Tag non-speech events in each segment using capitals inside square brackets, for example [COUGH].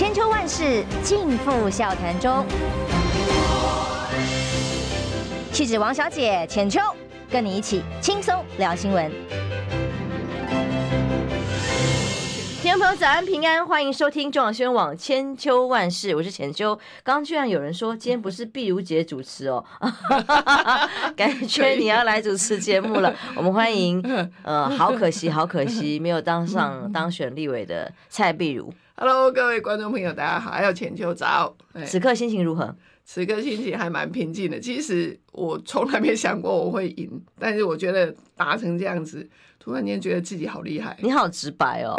千秋万世尽付笑谈中。气质王小姐浅秋，跟你一起轻松聊新闻。听众朋友早安平安，欢迎收听中广新闻网千秋万世，我是浅秋。刚刚居然有人说今天不是碧如姐主持哦，[LAUGHS] 感觉你要来主持节目了。[LAUGHS] 我们欢迎，[LAUGHS] 呃，好可惜，好可惜，没有当上当选立委的蔡碧如。Hello，各位观众朋友，大家好，还有浅秋早。此刻心情如何？此刻心情还蛮平静的。其实我从来没想过我会赢，但是我觉得打成这样子。突然间觉得自己好厉害，你好直白哦，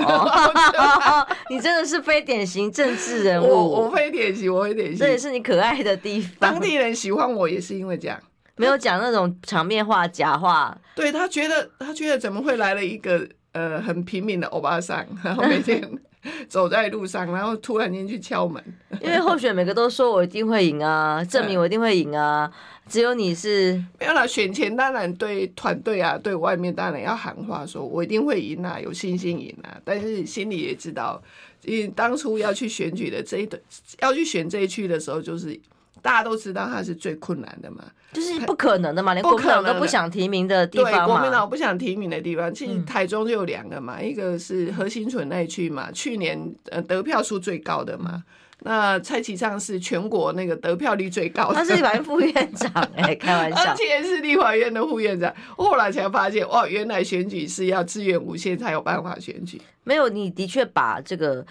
[LAUGHS] 你真的是非典型政治人物。我我非典型，我非典型，这也是你可爱的地方。当地人喜欢我也是因为这样，没有讲那种场面话、假话。对，他觉得，他觉得怎么会来了一个呃很平民的欧巴桑，然后每天 [LAUGHS] 走在路上，然后突然间去敲门。[LAUGHS] 因为候选每个都说我一定会赢啊，[LAUGHS] 证明我一定会赢啊。只有你是没有啦，选前当然对团队啊，对外面当然要喊话，说我一定会赢啊，有信心赢啊。但是心里也知道，因为当初要去选举的这一段，要去选这一区的时候，就是大家都知道他是最困难的嘛，就是不可能的嘛，连国民党都不想提名的地方嘛。对，国民党不想提名的地方，其实台中就有两个嘛，嗯、一个是何心存那一区嘛，去年呃得票数最高的嘛。那蔡启昌是全国那个得票率最高的，他是立法院副院长哎、欸，开玩笑，[LAUGHS] 而且是立法院的副院长。后来才发现，哇，原来选举是要自愿无限才有办法选举。没有，你的确把这个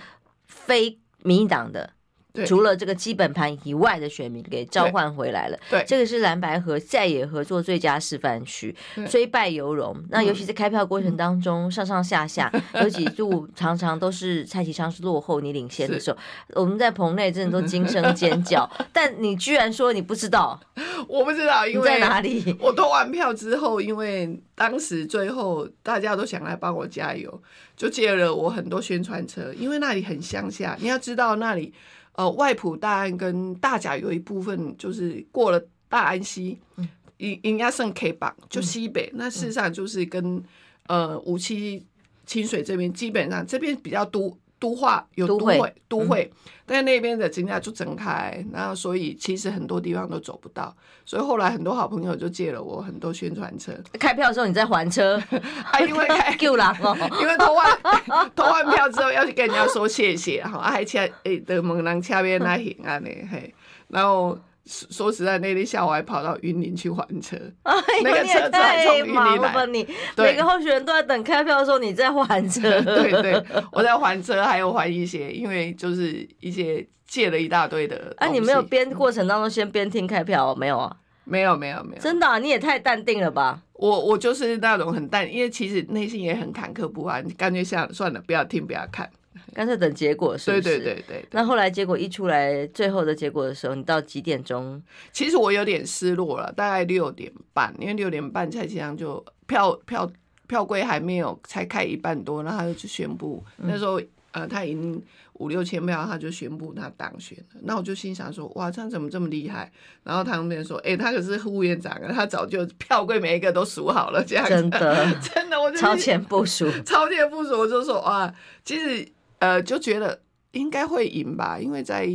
非民进党的。除了这个基本盘以外的选民给召唤回来了，对，这个是蓝白河在野合作最佳示范区，虽败犹荣。那尤其在开票过程当中，嗯、上上下下有几度常常都是蔡其昌是落后你领先的时候，我们在棚内真的都惊声尖叫。[LAUGHS] 但你居然说你不知道，我不知道，因为在哪里？我投完票之后，因为当时最后大家都想来帮我加油，就借了我很多宣传车，因为那里很乡下，你要知道那里。呃，外埔大安跟大甲有一部分就是过了大安溪，应应该算 K 榜，就西北。那事实上就是跟呃五七清水这边基本上这边比较都。都化有都会，都会，都会，但是那边的景价就整开，然后所以其实很多地方都走不到，所以后来很多好朋友就借了我很多宣传车。开票的时候你在还车，[LAUGHS] 啊因为开 [LAUGHS] 救了哦，因为投完 [LAUGHS] 投完票之后要去跟人家说谢谢，哈，还请诶的猛男车边那行啊呢嘿，然后。说实在，那天下午还跑到云林去还车，哎、那个车太忙了。你每个候选人都在等开票的时候，你在还车。[LAUGHS] 对对，我在还车，还有还一些，因为就是一些借了一大堆的。啊，你没有边过程当中先边听开票、哦？没有啊？没有没有没有。真的、啊，你也太淡定了吧？我我就是那种很淡，因为其实内心也很坎坷不安，感觉想算了，不要听，不要看。干脆等结果是不是？对对对对，对。那后来结果一出来，最后的结果的时候，你到几点钟？其实我有点失落了，大概六点半，因为六点半蔡其昌就票票票柜还没有，才开一半多，然后他就去宣布，嗯、那时候呃他已经五六千票，他就宣布他当选了。那我就心想说，哇，这样怎么这么厉害？然后他们那边说，哎、欸，他可是副院长啊，他早就票柜每一个都数好了，这样子。真的，[LAUGHS] 真的，我就超前部署，[LAUGHS] 超前部署，我就说哇，其实。呃，就觉得应该会赢吧，因为在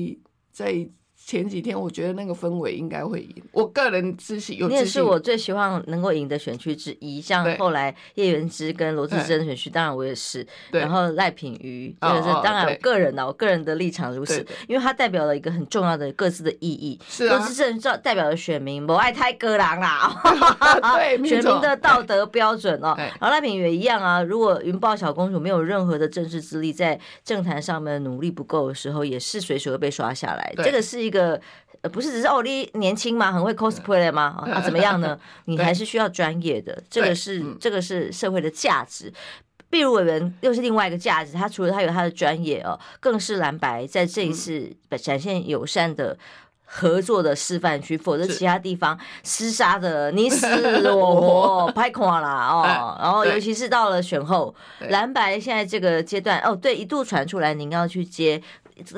在。前几天我觉得那个氛围应该会赢，我个人自信有自信。你也是我最希望能够赢的选区之一，像后来叶元之跟罗志珍的选区，当然我也是。然后赖品瑜，这个是当然我个人呢，我个人的立场如此，因为他代表了一个很重要的各自的意义。是啊。罗志珍代表了选民，不爱太割狼啦 [LAUGHS] [LAUGHS] 对，选民的道德标准哦。然后赖品瑜也一样啊，如果云豹小公主没有任何的政治资历，在政坛上面努力不够的时候，也是随时会被刷下来。这个是一个。个呃不是只是哦，你年轻吗？很会 cosplay 吗？啊，怎么样呢？[LAUGHS] 你还是需要专业的，这个是这个是社会的价值。碧如委员又是另外一个价值，他除了他有他的专业哦，更是蓝白在这一次展现友善的合作的示范区，否则其他地方厮杀的你死 [LAUGHS] 我活，拍垮了哦。然后尤其是到了选后，蓝白现在这个阶段哦，对，一度传出来您要去接。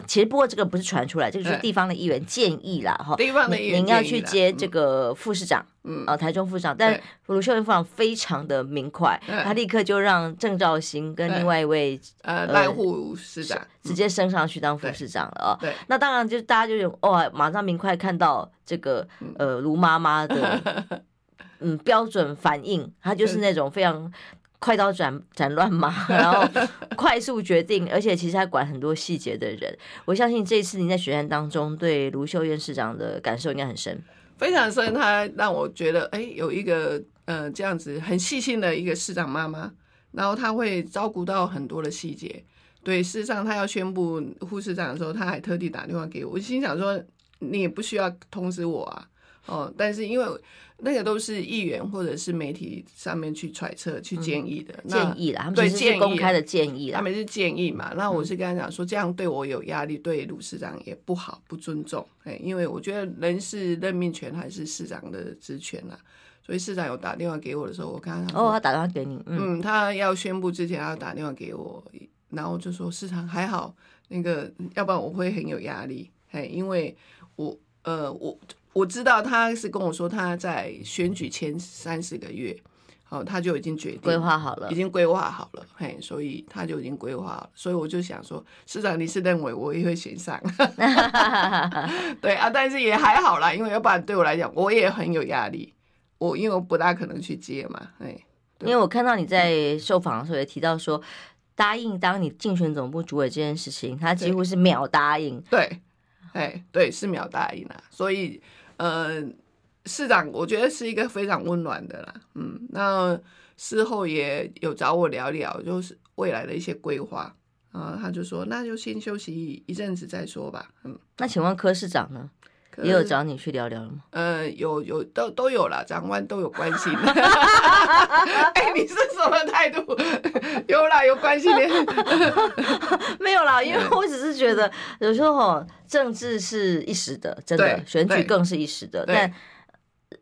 其实不过这个不是传出来，这个是地方的议员建议啦，哈。地方的议员您要去接这个副市长，嗯，呃，台中副市长，但卢秀燕副市长非常的明快，他立刻就让郑兆兴跟另外一位呃赖副市长。直接升上去当副市长了啊。对，那当然就大家就有哇，马上明快看到这个呃卢妈妈的 [LAUGHS] 嗯标准反应，她就是。那种非常。快刀斩斩乱麻，[LAUGHS] 然后快速决定，而且其实还管很多细节的人。我相信这一次你在选战当中对卢秀燕市长的感受应该很深，非常深。他让我觉得，哎，有一个呃这样子很细心的一个市长妈妈，然后他会照顾到很多的细节。对，事实上他要宣布副市长的时候，他还特地打电话给我。我心想说，你也不需要通知我啊。哦，但是因为那个都是议员或者是媒体上面去揣测、去建议的，嗯、建议啦，他们是公开的建议啦，他们是建议嘛。那我是跟他讲说，这样对我有压力，对卢市长也不好，不尊重。哎，因为我觉得人事任命权还是市长的职权啦。所以市长有打电话给我的时候，我跟他讲，哦，他打电话给你，嗯，嗯，他要宣布之前，他要打电话给我，然后就说市长还好，那个要不然我会很有压力，哎，因为我呃我。我知道他是跟我说他在选举前三四个月，哦，他就已经决定规划好了，已经规划好了，嘿，所以他就已经规划了，所以我就想说，市长你是认为我也会选上？[LAUGHS] 对啊，但是也还好啦，因为要不然对我来讲我也很有压力，我因为我不大可能去接嘛，哎，因为我看到你在受访的时候也提到说，答应当你竞选总部主委这件事情，他几乎是秒答应，对，哎，对，是秒答应啦，所以。呃，市长，我觉得是一个非常温暖的啦，嗯，那事后也有找我聊聊，就是未来的一些规划啊，他就说那就先休息一阵子再说吧，嗯，那请问柯市长呢？也有找你去聊聊吗？呃，有有都都有了，长官都有关心。[LAUGHS] 哎、欸，你是什么态度？[LAUGHS] 有啦，有关心的。[LAUGHS] 没有啦，因为我只是觉得有时候政治是一时的，真的选举更是一时的，但。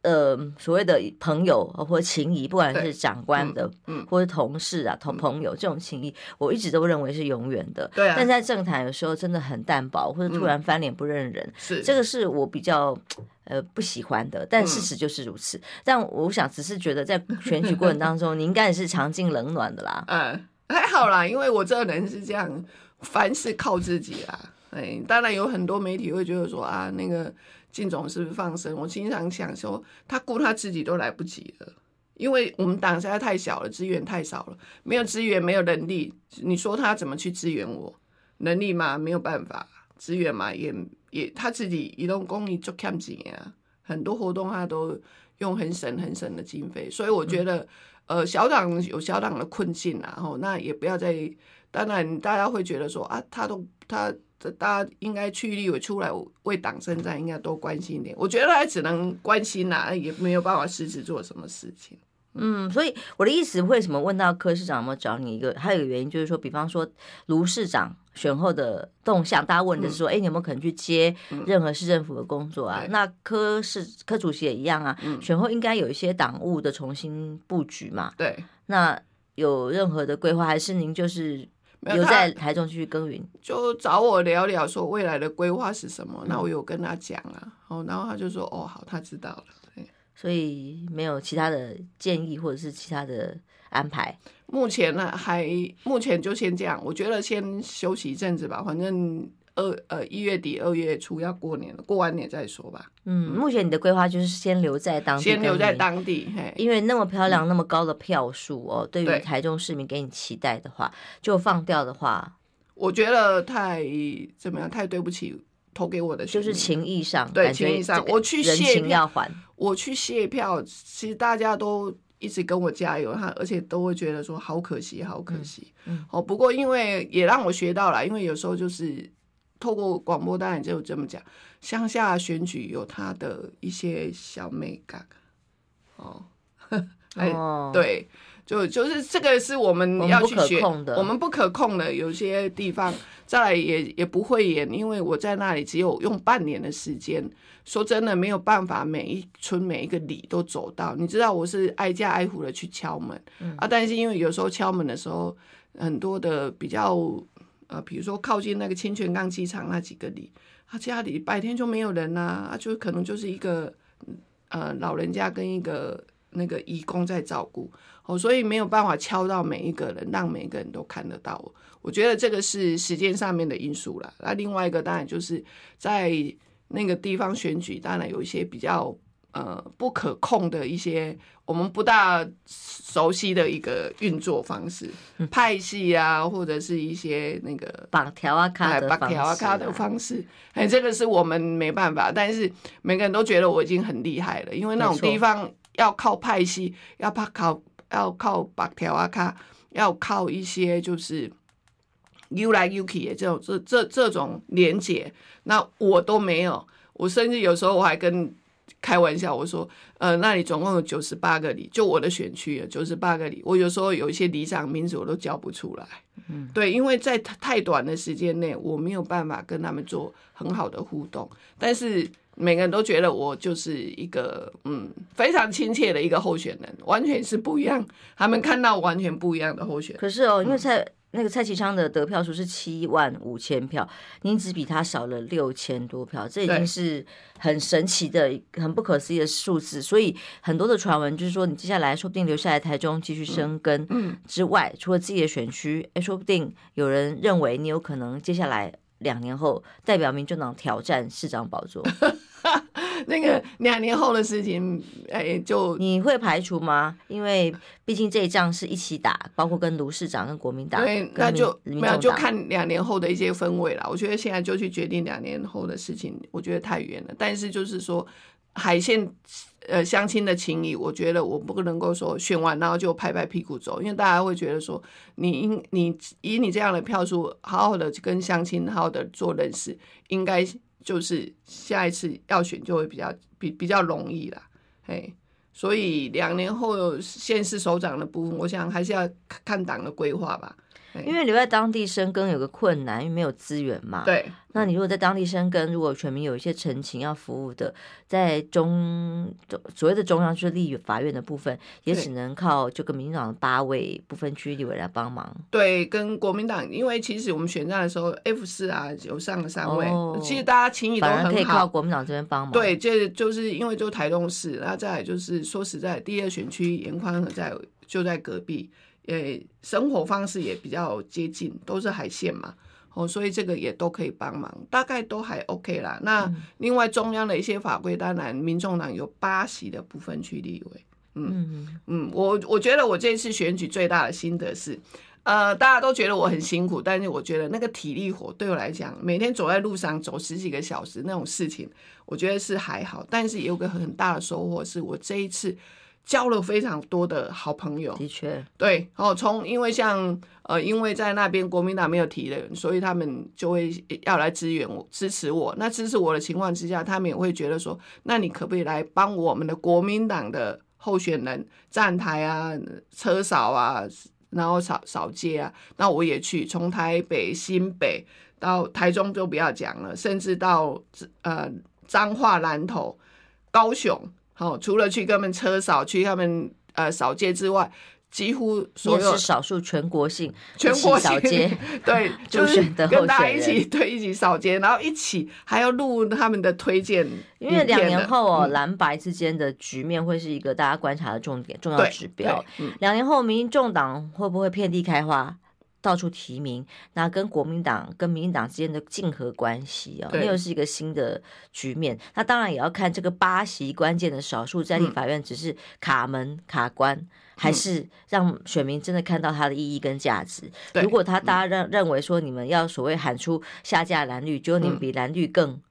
呃，所谓的朋友或情谊，不管是长官的，嗯，或者同事啊、同朋友这种情谊，我一直都认为是永远的。对，啊但在政坛有时候真的很淡薄，或者突然翻脸不认人，是这个是我比较呃不喜欢的。但事实就是如此。但我想，只是觉得在选举过程当中，[LAUGHS] 你应该也是尝尽冷暖的啦。嗯，还好啦，因为我这个人是这样，凡事靠自己啦。哎，当然有很多媒体会觉得说啊，那个。靳总是不是放生？我经常想说，他顾他自己都来不及了，因为我们党实在太小了，资源太少了，没有资源，没有能力。你说他怎么去支援我？能力嘛，没有办法；资源嘛，也也他自己移动公益做 campaign 啊，很多活动他都用很省很省的经费。所以我觉得，嗯、呃，小党有小党的困境啊，吼，那也不要再。当然，大家会觉得说啊，他都他。大家应该去立委出来为党征战，应该多关心一点。我觉得他只能关心呐、啊，也没有办法实质做什么事情。嗯，所以我的意思，为什么问到柯市长有没有找你一个？还有一个原因就是说，比方说卢市长选后的动向，大家问的是说，哎、嗯，你有没有可能去接任何市政府的工作啊？嗯、那柯市柯主席也一样啊，嗯、选后应该有一些党务的重新布局嘛。对，那有任何的规划，还是您就是？留在台中继续耕耘，就找我聊聊，说未来的规划是什么。那我有跟他讲啊，哦，然后他就说，哦，好，他知道了。所以没有其他的建议或者是其他的安排。目前呢，还目前就先这样。我觉得先休息一阵子吧，反正。二呃一月底二月初要过年了，过完年再说吧。嗯，目前你的规划就是先留在当地，先留在当地，嘿，因为那么漂亮、嗯、那么高的票数哦，对于台中市民给你期待的话，就放掉的话，我觉得太怎么样？太对不起投给我的，就是情义上，对情义上，我去谢票要还，我去谢票，其实大家都一直跟我加油，他而且都会觉得说好可惜，好可惜。嗯，哦、嗯，不过因为也让我学到了，因为有时候就是。透过广播，当然就这么讲，乡下选举有它的一些小美感哦，[LAUGHS] 哎，对，就就是这个是我们要去学，我们不可控的，有些地方再来也也不会演，因为我在那里只有用半年的时间，说真的没有办法每一村每一个里都走到，你知道我是挨家挨户的去敲门，啊，但是因为有时候敲门的时候，很多的比较。呃，比如说靠近那个清泉岗机场那几个里，他家里白天就没有人呐、啊，就可能就是一个呃老人家跟一个那个义工在照顾，哦，所以没有办法敲到每一个人，让每个人都看得到。我觉得这个是时间上面的因素了。那另外一个当然就是在那个地方选举，当然有一些比较。呃，不可控的一些我们不大熟悉的一个运作方式，嗯、派系啊，或者是一些那个绑条啊卡的绑条啊卡的方式，哎，这个是我们没办法。但是每个人都觉得我已经很厉害了，因为那种地方要靠派系，要怕靠要靠绑条啊卡，要靠一些就是游来游去的这种这这这种连接，那我都没有。我甚至有时候我还跟。开玩笑，我说，呃，那里总共有九十八个里，就我的选区有九十八个里。我有时候有一些里长名字我都叫不出来，嗯，对，因为在太短的时间内，我没有办法跟他们做很好的互动。但是每个人都觉得我就是一个，嗯，非常亲切的一个候选人，完全是不一样。他们看到完全不一样的候选人。可是哦，因为蔡。那个蔡其昌的得票数是七万五千票，您只比他少了六千多票，这已经是很神奇的、很不可思议的数字。所以很多的传闻就是说，你接下来说不定留下来台中继续生根嗯之外，除了自己的选区，哎，说不定有人认为你有可能接下来两年后代表民进党挑战市长宝座。[LAUGHS] 那个两年后的事情，哎，就你会排除吗？因为毕竟这一仗是一起打，包括跟卢市长、跟国民党，对，那就没有就看两年后的一些氛围了。我觉得现在就去决定两年后的事情，我觉得太远了。但是就是说，海线呃乡亲的情谊，我觉得我不能够说选完然后就拍拍屁股走，因为大家会觉得说，你应你以你这样的票数，好好的跟乡亲好好的做认识，应该。就是下一次要选就会比较比比较容易啦，嘿，所以两年后县市首长的部分，我想还是要看党的规划吧。因为留在当地生根有个困难，因为没有资源嘛。对。那你如果在当地生根，如果全民有一些陈情要服务的，在中所谓的中央就是立法院的部分，也只能靠就跟民进党的八位不分区立委来帮忙。对，跟国民党，因为其实我们选战的时候，F 四啊有上了三位，哦、其实大家情谊都很好，可以靠国民党这边帮忙。对，这就是因为就台东市，然后再来就是说实在，第二选区严宽和在就在隔壁。诶，生活方式也比较接近，都是海鲜嘛，哦，所以这个也都可以帮忙，大概都还 OK 啦。那另外中央的一些法规，当然民众党有八席的部分区立委，嗯。嗯，我我觉得我这次选举最大的心得是，呃，大家都觉得我很辛苦，但是我觉得那个体力活对我来讲，每天走在路上走十几个小时那种事情，我觉得是还好，但是也有个很大的收获，是我这一次。交了非常多的好朋友，的确，对，哦，从因为像呃，因为在那边国民党没有提人，所以他们就会要来支援我、支持我。那支持我的情况之下，他们也会觉得说，那你可不可以来帮我们的国民党的候选人站台啊、车扫啊，然后扫扫街啊？那我也去，从台北、新北到台中就不要讲了，甚至到呃彰化、南投、高雄。好，除了去跟他们车扫，去他们呃扫街之外，几乎所有是少数全国性全国扫街，[LAUGHS] 对，[LAUGHS] 就是跟大家一起对一起扫街，然后一起还要录他们的推荐。因为两年后哦，蓝白之间的局面会是一个大家观察的重点、重要指标。两年后，民众党会不会遍地开花？到处提名，那跟国民党跟民进党之间的竞合关系啊，那又是一个新的局面。那当然也要看这个八席关键的少数在立法院，只是卡门卡关，嗯、还是让选民真的看到它的意义跟价值。嗯、如果他大家认认为说你们要所谓喊出下架蓝绿，就你们比蓝绿更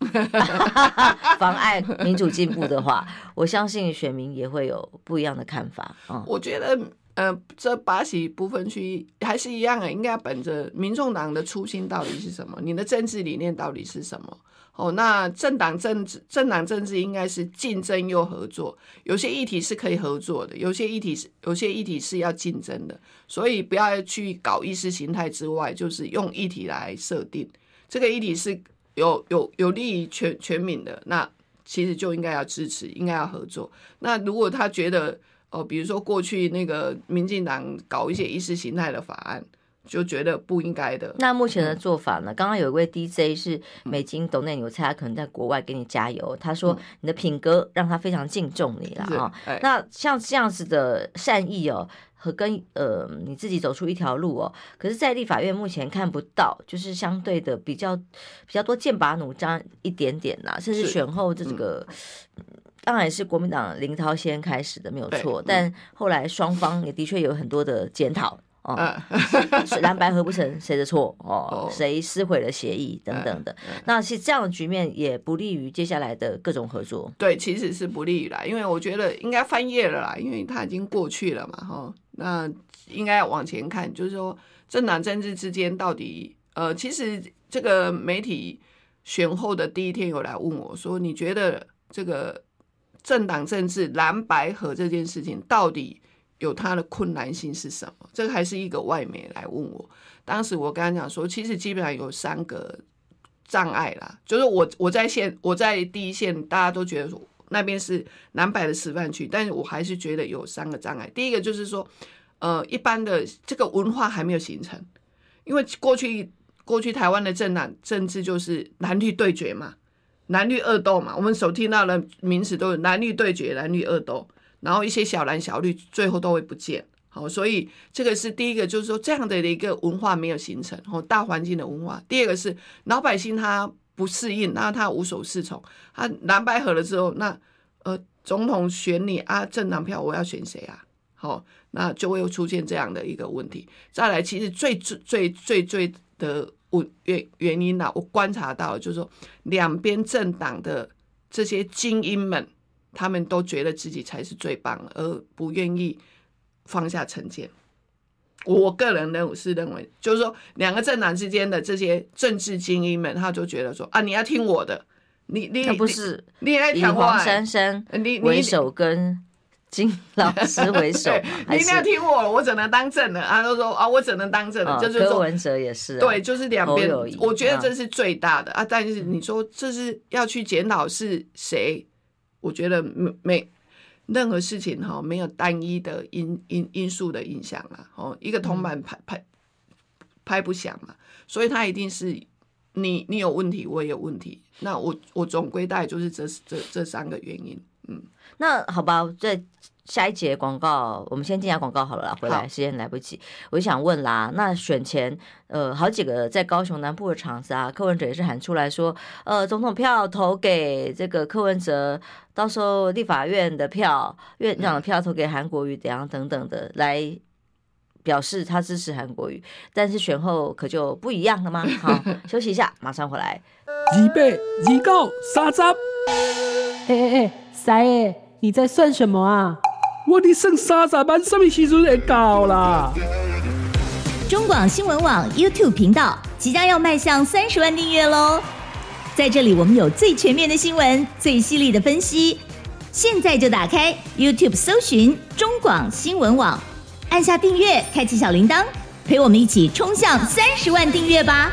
[LAUGHS] 妨碍民主进步的话，我相信选民也会有不一样的看法啊。我觉得。呃，这八席不分区还是一样啊，应该本着民众党的初心到底是什么？你的政治理念到底是什么？哦，那政党政治，政党政治应该是竞争又合作。有些议题是可以合作的，有些议题是有些议题是要竞争的。所以不要去搞意识形态之外，就是用议题来设定这个议题是有有有利于全全民的，那其实就应该要支持，应该要合作。那如果他觉得，哦，比如说过去那个民进党搞一些意识形态的法案，就觉得不应该的。那目前的做法呢？刚刚有一位 DJ 是美金斗内，我猜他可能在国外给你加油。他说你的品格让他非常敬重你了啊。那像这样子的善意哦，和跟呃你自己走出一条路哦，可是，在立法院目前看不到，就是相对的比较比较多剑拔弩张一点点呐，甚至选后这个。当然是国民党林涛先开始的，没有错。但后来双方也的确有很多的检讨哦，蓝白合不成谁的错哦，谁撕毁了协议等等的。那其实这样的局面也不利于接下来的各种合作。对，其实是不利于啦，因为我觉得应该翻页了啦，因为它已经过去了嘛，哈。那应该要往前看，就是说政党政治之间到底呃，其实这个媒体选后的第一天有来问我说，你觉得这个？政党政治蓝白合这件事情到底有它的困难性是什么？这个还是一个外媒来问我。当时我跟他讲说，其实基本上有三个障碍啦，就是我我在线我在第一线，大家都觉得那边是蓝白的示范区，但是我还是觉得有三个障碍。第一个就是说，呃，一般的这个文化还没有形成，因为过去过去台湾的政党政治就是蓝绿对决嘛。蓝绿恶斗嘛，我们所听到的名词都是蓝绿对决、蓝绿恶斗，然后一些小蓝小绿最后都会不见。好，所以这个是第一个，就是说这样的一个文化没有形成，哦，大环境的文化。第二个是老百姓他不适应，那他无所适从。他蓝白合了之后，那呃总统选你啊，政党票我要选谁啊？好，那就会又出现这样的一个问题。再来，其实最最最最最的。我原原因呢？我观察到，就是说，两边政党的这些精英们，他们都觉得自己才是最棒的，而不愿意放下成见。我个人认为是认为，就是说，两个政党之间的这些政治精英们，他就觉得说啊，你要听我的，你你不是你爱听黄珊珊为首跟。金老师为首，[LAUGHS] 你一定要听我，我只能当正的他！都说啊，我只能当正的，就是说，柯文哲也是，对，就是两边，我觉得这是最大的啊。但是你说这是要去检讨是谁？我觉得没没任何事情哈，没有单一的因因因素的影响了哦。一个铜板拍拍拍不响嘛，所以他一定是你你有问题，我也有问题。那我我总归大概就是这这这三个原因，嗯。那好吧，在下一节广告，我们先进下广告好了啦。回来时间来不及，我就想问啦。那选前，呃，好几个在高雄南部的场子啊，柯文哲也是喊出来说，呃，总统票投给这个柯文哲，到时候立法院的票、院长的票投给韩国瑜，怎样等等的，来表示他支持韩国瑜。但是选后可就不一样了吗？[LAUGHS] 好，休息一下，马上回来。预备，二九三十。哎哎哎，三爷。你在算什么啊？我的剩三十万，什么时阵会到啦？中广新闻网 YouTube 频道即将要迈向三十万订阅喽！在这里，我们有最全面的新闻，最犀利的分析。现在就打开 YouTube 搜寻中广新闻网，按下订阅，开启小铃铛，陪我们一起冲向三十万订阅吧！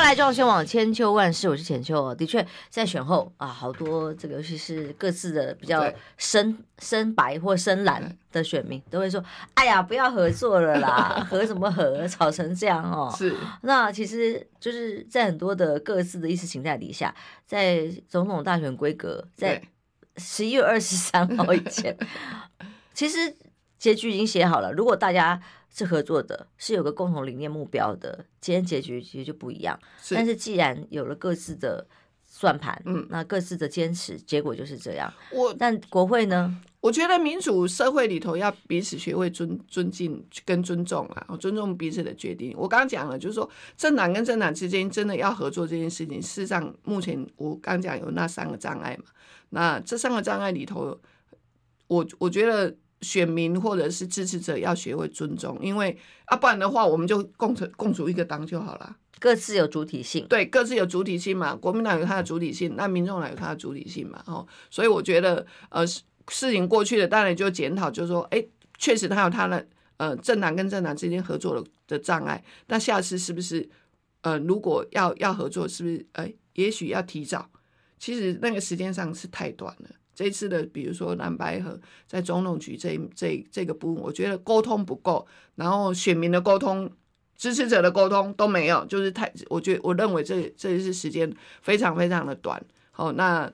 欢迎回来，中广网千秋万世，我是浅秋。的确，在选后啊，好多这个，尤其是各自的比较深深白或深蓝的选民，都会说：“哎呀，不要合作了啦，[LAUGHS] 合什么合，吵成这样哦。”是。那其实就是在很多的各自的意识形态底下，在总统大选规格在十一月二十三号以前。[LAUGHS] 其实结局已经写好了。如果大家是合作的，是有个共同理念目标的，今天结局其实就不一样。是。但是既然有了各自的算盘，嗯，那各自的坚持，结果就是这样。我但国会呢？我觉得民主社会里头要彼此学会尊尊敬跟尊重啊，尊重彼此的决定。我刚刚讲了，就是说政党跟政党之间真的要合作这件事情，事实上目前我刚讲有那三个障碍嘛。那这三个障碍里头，我我觉得。选民或者是支持者要学会尊重，因为啊，不然的话，我们就共存共处一个党就好了。各自有主体性，对，各自有主体性嘛。国民党有他的主体性，那民众党有他的主体性嘛。哦，所以我觉得，呃，事情过去了，当然就检讨，就是说，哎，确实他有他的呃政党跟政党之间合作的的障碍。那下次是不是呃，如果要要合作，是不是呃，也许要提早？其实那个时间上是太短了。这次的，比如说蓝白合在总统局这这这个部分，我觉得沟通不够，然后选民的沟通、支持者的沟通都没有，就是太，我觉得我认为这这一次时间非常非常的短。好，那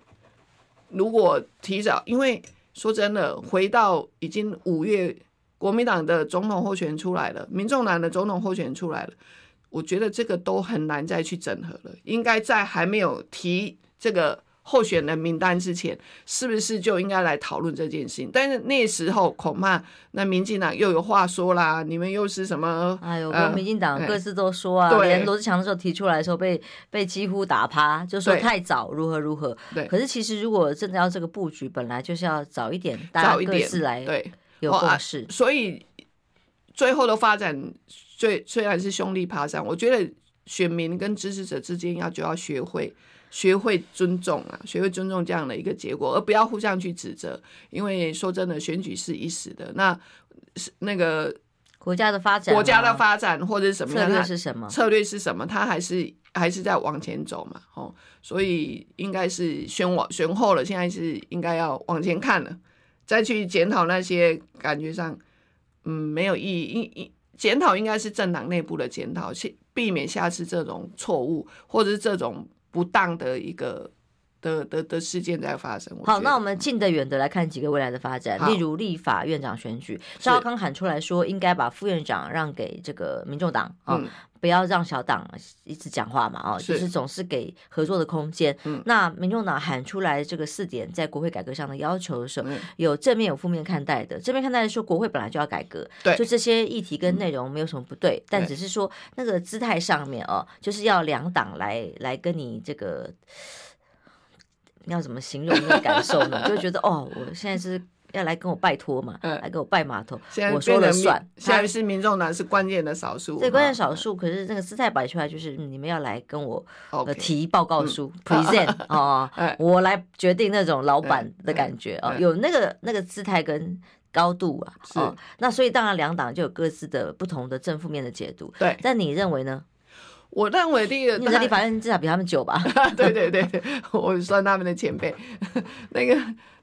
如果提早，因为说真的，回到已经五月，国民党的总统候选出来了，民众党的总统候选出来了，我觉得这个都很难再去整合了，应该在还没有提这个。候选人名单之前，是不是就应该来讨论这件事情？但是那时候恐怕那民进党又有话说啦，你们又是什么？哎呦，跟民进党各自都说啊，连罗志强的时候提出来的时候被被几乎打趴，就说太早，如何如何。对。可是其实如果真的要这个布局，本来就是要早一点，大家各自来对有共识。所以最后的发展，虽虽然是兄弟爬山，我觉得选民跟支持者之间要就要学会。学会尊重啊，学会尊重这样的一个结果，而不要互相去指责。因为说真的，选举是一时的，那是那个国家的发展，国家的发展或者是什么样策略是什么？策略是什么？他还是还是在往前走嘛，哦，所以应该是选往选后了，现在是应该要往前看了，再去检讨那些感觉上嗯没有意义。应应检讨应该是政党内部的检讨，去避免下次这种错误或者是这种。不当的一个的的的事件在发生。好，那我们近的远的来看几个未来的发展，例如立法院长选举，赵康喊出来说，应该把副院长让给这个民众党啊。嗯不要让小党一直讲话嘛，哦，就是总是给合作的空间。嗯，那民众党喊出来这个四点在国会改革上的要求的时候，嗯、有正面有负面看待的。正面看待的说，国会本来就要改革，对，就这些议题跟内容没有什么不对，嗯、但只是说那个姿态上面哦，就是要两党来来跟你这个，要怎么形容那个感受呢？[LAUGHS] 就觉得哦，我现在是。要来跟我拜托嘛？嗯，来跟我拜码头，我说了算。现在是民众党是关键的少数，对，关键少数。可是那个姿态摆出来，就是你们要来跟我提报告书，present [LAUGHS] 哦，我来决定那种老板的感觉啊，有那个那个姿态跟高度啊。哦，那所以当然两党就有各自的不同的正负面的解读。对，但你认为呢？我认为第一个，你在立法院至少比他们久吧？[LAUGHS] 对对对对，我算他们的前辈。[LAUGHS] 那个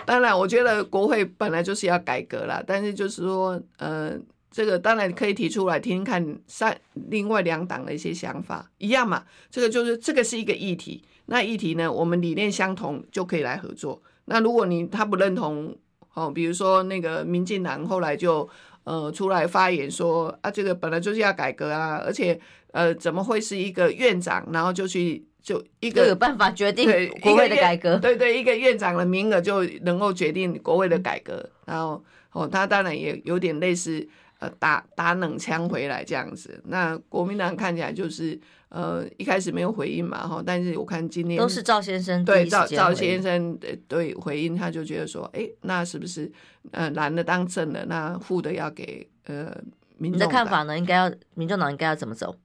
当然，我觉得国会本来就是要改革啦，但是就是说，呃，这个当然可以提出来听听看三另外两党的一些想法，一样嘛。这个就是这个是一个议题，那议题呢，我们理念相同就可以来合作。那如果你他不认同，哦，比如说那个民进党后来就。呃，出来发言说啊，这个本来就是要改革啊，而且呃，怎么会是一个院长，然后就去就一个有办法决定国会的改革？对对，一个院长的名额就能够决定国会的改革，然后哦，他当然也有点类似呃打打冷枪回来这样子。那国民党看起来就是。呃，一开始没有回应嘛，哈，但是我看今天都是赵先生对赵赵先生对回应，他就觉得说，哎，那是不是呃蓝的当正了，那副的要给呃民？你的看法呢？应该要民众党应该要怎么走？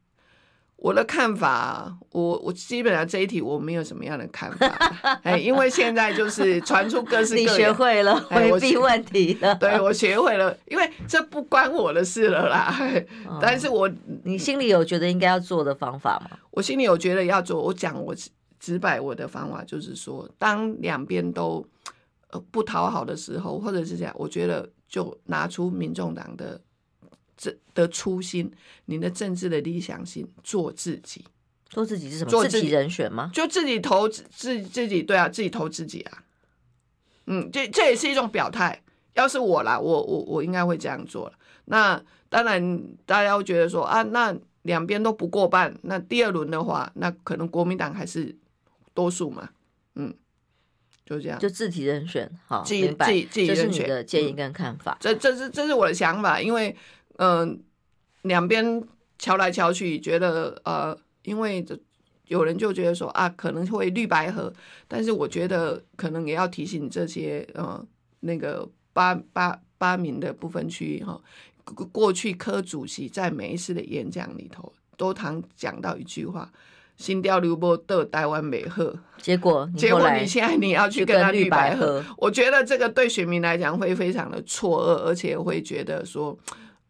我的看法，我我基本上这一题我没有什么样的看法，哎，因为现在就是传出各式各样，你学会了回避问题了，对我学会了，因为这不关我的事了啦。哦、但是我你心里有觉得应该要做的方法吗？我心里有觉得要做，我讲我直白我的方法就是说，当两边都呃不讨好的时候，或者是这样，我觉得就拿出民众党的。这的初心，您的政治的理想性，做自己，做自己是什么？做自己人选吗？就自己投自自己，对啊，自己投自己啊。嗯，这这也是一种表态。要是我啦，我我我应该会这样做了。那当然，大家会觉得说啊，那两边都不过半，那第二轮的话，那可能国民党还是多数嘛。嗯，就这样，就自己人选，好，自己自己自己人选，这是你的建议跟看法。嗯、这这是这是我的想法，因为。嗯，两边瞧来瞧去，觉得呃，因为有人就觉得说啊，可能会绿白合，但是我觉得可能也要提醒这些呃，那个八八八名的部分区哈，过去柯主席在每一次的演讲里头都常讲到一句话：新调流波的台湾美合。[LAUGHS] 结果结果你现在你要去跟他绿白合，我觉得这个对选民来讲会非常的错愕，而且会觉得说。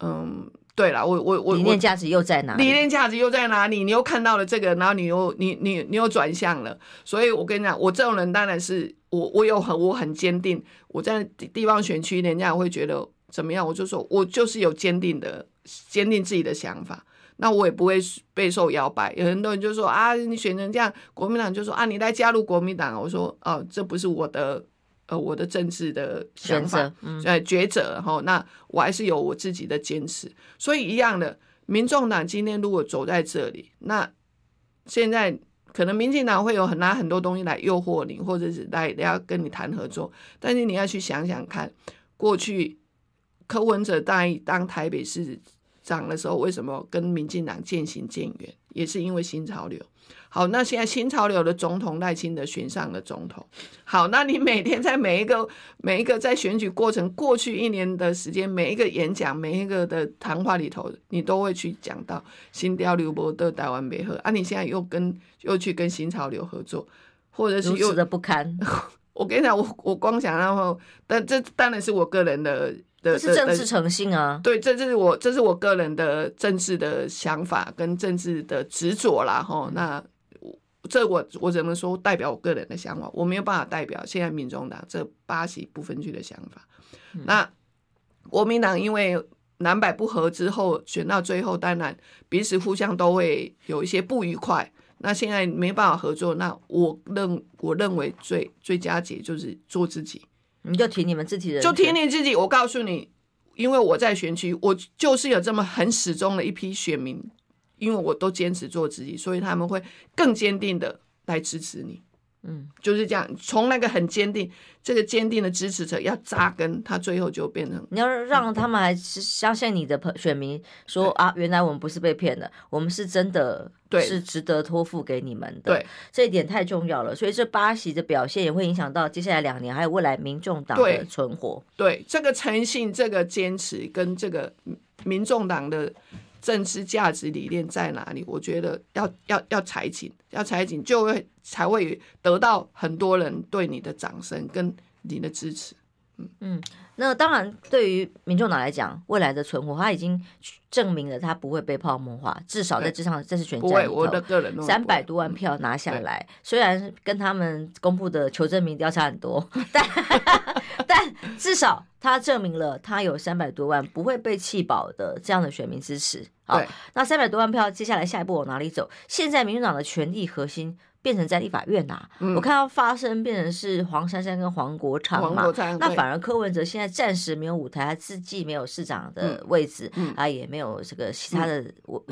嗯，对了，我我我理念价值又在哪里？理念价值又在哪里？你又看到了这个，然后你又你你你又转向了。所以我跟你讲，我这种人当然是我我有很我很坚定。我在地方选区，人家会觉得怎么样？我就说我就是有坚定的坚定自己的想法。那我也不会备受摇摆。有很多人就说啊，你选成这样，国民党就说啊，你来加入国民党。我说哦、啊，这不是我的呃我的政治的想法，呃、嗯、抉择哈。那我还是有我自己的坚持。所以一样的，民众党今天如果走在这里，那现在可能民进党会有很拿很多东西来诱惑你，或者是来要跟你谈合作。但是你要去想想看，过去柯文哲当当台北市长的时候，为什么跟民进党渐行渐远？也是因为新潮流。好，那现在新潮流的总统赖清德选上了总统。好，那你每天在每一个每一个在选举过程过去一年的时间，每一个演讲、每一个的谈话里头，你都会去讲到新潮流无的台湾美和啊！你现在又跟又去跟新潮流合作，或者是又的不堪。[LAUGHS] 我跟你讲，我我光想然后，但这当然是我个人的。这是政治诚信啊！对，这这是我这是我个人的政治的想法跟政治的执着啦，哈。那这我我只能说代表我个人的想法，我没有办法代表现在民众党这八席不分区的想法。嗯、那国民党因为南北不合之后，选到最后，当然彼此互相都会有一些不愉快。那现在没办法合作，那我认我认为最最佳解就是做自己。你就提你们自己的，就提你自己。我告诉你，因为我在选区，我就是有这么很始终的一批选民，因为我都坚持做自己，所以他们会更坚定的来支持你。嗯，就是这样，从那个很坚定，这个坚定的支持者要扎根，他最后就变成你要让他们还是相信你的朋选民说啊，原来我们不是被骗的，我们是真的，是值得托付给你们的。对，这一点太重要了。所以这巴西的表现也会影响到接下来两年还有未来民众党的存活。对，对，这个诚信、这个坚持跟这个民众党的。政治价值理念在哪里？我觉得要要要踩紧，要踩紧，就会才会得到很多人对你的掌声跟你的支持。嗯嗯，那当然，对于民众党来讲，未来的存活，他已经证明了他不会被泡沫化，至少在这场这次选战里头，三百多万票拿下来，虽然跟他们公布的求证民调差很多，[LAUGHS] 但 [LAUGHS] 但至少。他证明了他有三百多万不会被弃保的这样的选民支持。好，那三百多万票接下来下一步往哪里走？现在民进党的权力核心变成在立法院呐、啊嗯。我看到发声变成是黄珊珊跟黄国昌嘛，那反而柯文哲现在暂时没有舞台，他自己没有市长的位置，嗯、啊也没有这个其他的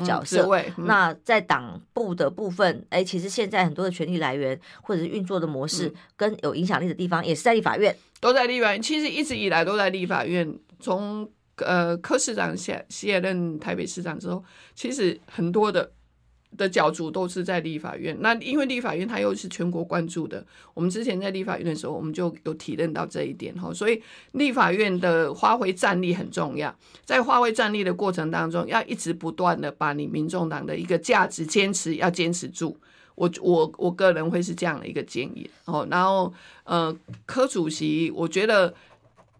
角色。那在党部的部分，哎，其实现在很多的权力来源或者是运作的模式，跟有影响力的地方也是在立法院。都在立法院，其实一直以来都在立法院。从呃柯市长卸卸任台北市长之后，其实很多的的角逐都是在立法院。那因为立法院它又是全国关注的，我们之前在立法院的时候，我们就有体认到这一点哈。所以立法院的发挥战力很重要，在发挥战力的过程当中，要一直不断的把你民众党的一个价值坚持要坚持住。我我我个人会是这样的一个建议哦，然后呃，柯主席，我觉得